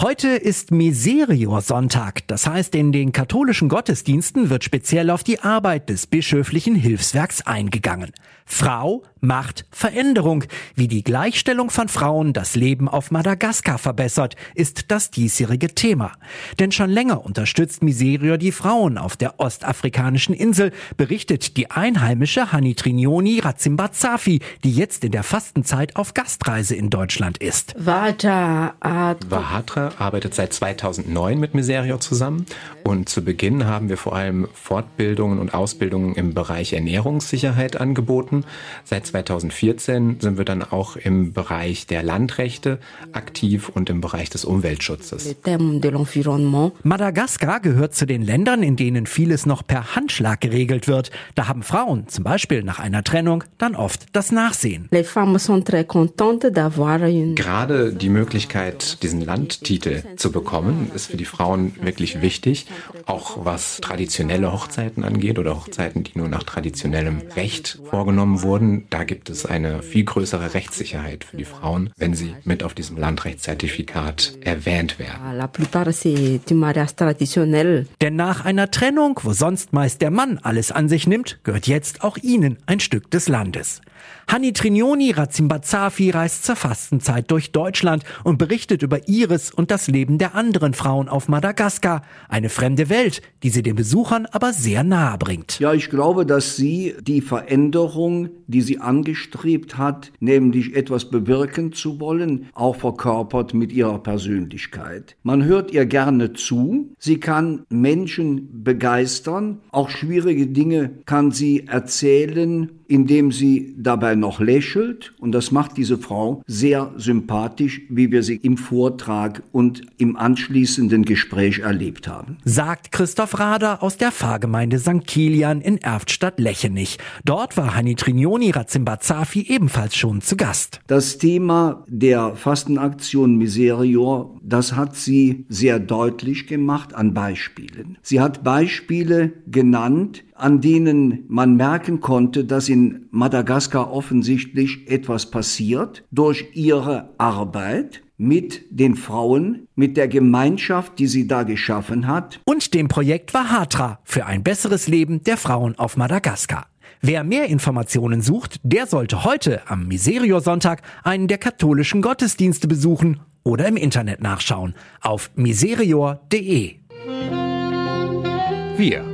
Heute ist Miserior-Sonntag. Das heißt, in den katholischen Gottesdiensten wird speziell auf die Arbeit des bischöflichen Hilfswerks eingegangen. Frau macht Veränderung. Wie die Gleichstellung von Frauen das Leben auf Madagaskar verbessert, ist das diesjährige Thema. Denn schon länger unterstützt Miserior die Frauen auf der ostafrikanischen Insel, berichtet die einheimische Hanitrinioni Ratzimbazafi, die jetzt in der Fastenzeit auf Gastreise in Deutschland ist. Arbeitet seit 2009 mit Miserior zusammen und zu Beginn haben wir vor allem Fortbildungen und Ausbildungen im Bereich Ernährungssicherheit angeboten. Seit 2014 sind wir dann auch im Bereich der Landrechte aktiv und im Bereich des Umweltschutzes. Madagaskar gehört zu den Ländern, in denen vieles noch per Handschlag geregelt wird. Da haben Frauen zum Beispiel nach einer Trennung dann oft das Nachsehen. Gerade die Möglichkeit, diesen Landtitel zu bekommen, ist für die Frauen wirklich wichtig. Auch was traditionelle Hochzeiten angeht oder Hochzeiten, die nur nach traditionellem Recht vorgenommen vorgenommen wurden, da gibt es eine viel größere Rechtssicherheit für die Frauen, wenn sie mit auf diesem Landrechtszertifikat erwähnt werden. Denn nach einer Trennung, wo sonst meist der Mann alles an sich nimmt, gehört jetzt auch ihnen ein Stück des Landes. Hanni Trinioni Razimbazafi reist zur Fastenzeit durch Deutschland und berichtet über ihres und das Leben der anderen Frauen auf Madagaskar. Eine fremde Welt, die sie den Besuchern aber sehr nahe bringt. Ja, ich glaube, dass sie die Veränderung, die sie angestrebt hat, nämlich etwas bewirken zu wollen, auch verkörpert mit ihrer Persönlichkeit. Man hört ihr gerne zu. Sie kann Menschen begeistern. Auch schwierige Dinge kann sie erzählen indem sie dabei noch lächelt. Und das macht diese Frau sehr sympathisch, wie wir sie im Vortrag und im anschließenden Gespräch erlebt haben. Sagt Christoph Rader aus der Pfarrgemeinde St. Kilian in Erftstadt-Lechenich. Dort war Hani Trinioni Razimbazafi ebenfalls schon zu Gast. Das Thema der Fastenaktion Miserior, das hat sie sehr deutlich gemacht an Beispielen. Sie hat Beispiele genannt, an denen man merken konnte, dass in Madagaskar offensichtlich etwas passiert durch ihre Arbeit mit den Frauen, mit der Gemeinschaft, die sie da geschaffen hat. Und dem Projekt Vahatra für ein besseres Leben der Frauen auf Madagaskar. Wer mehr Informationen sucht, der sollte heute am Miserior-Sonntag einen der katholischen Gottesdienste besuchen oder im Internet nachschauen auf miserior.de. Wir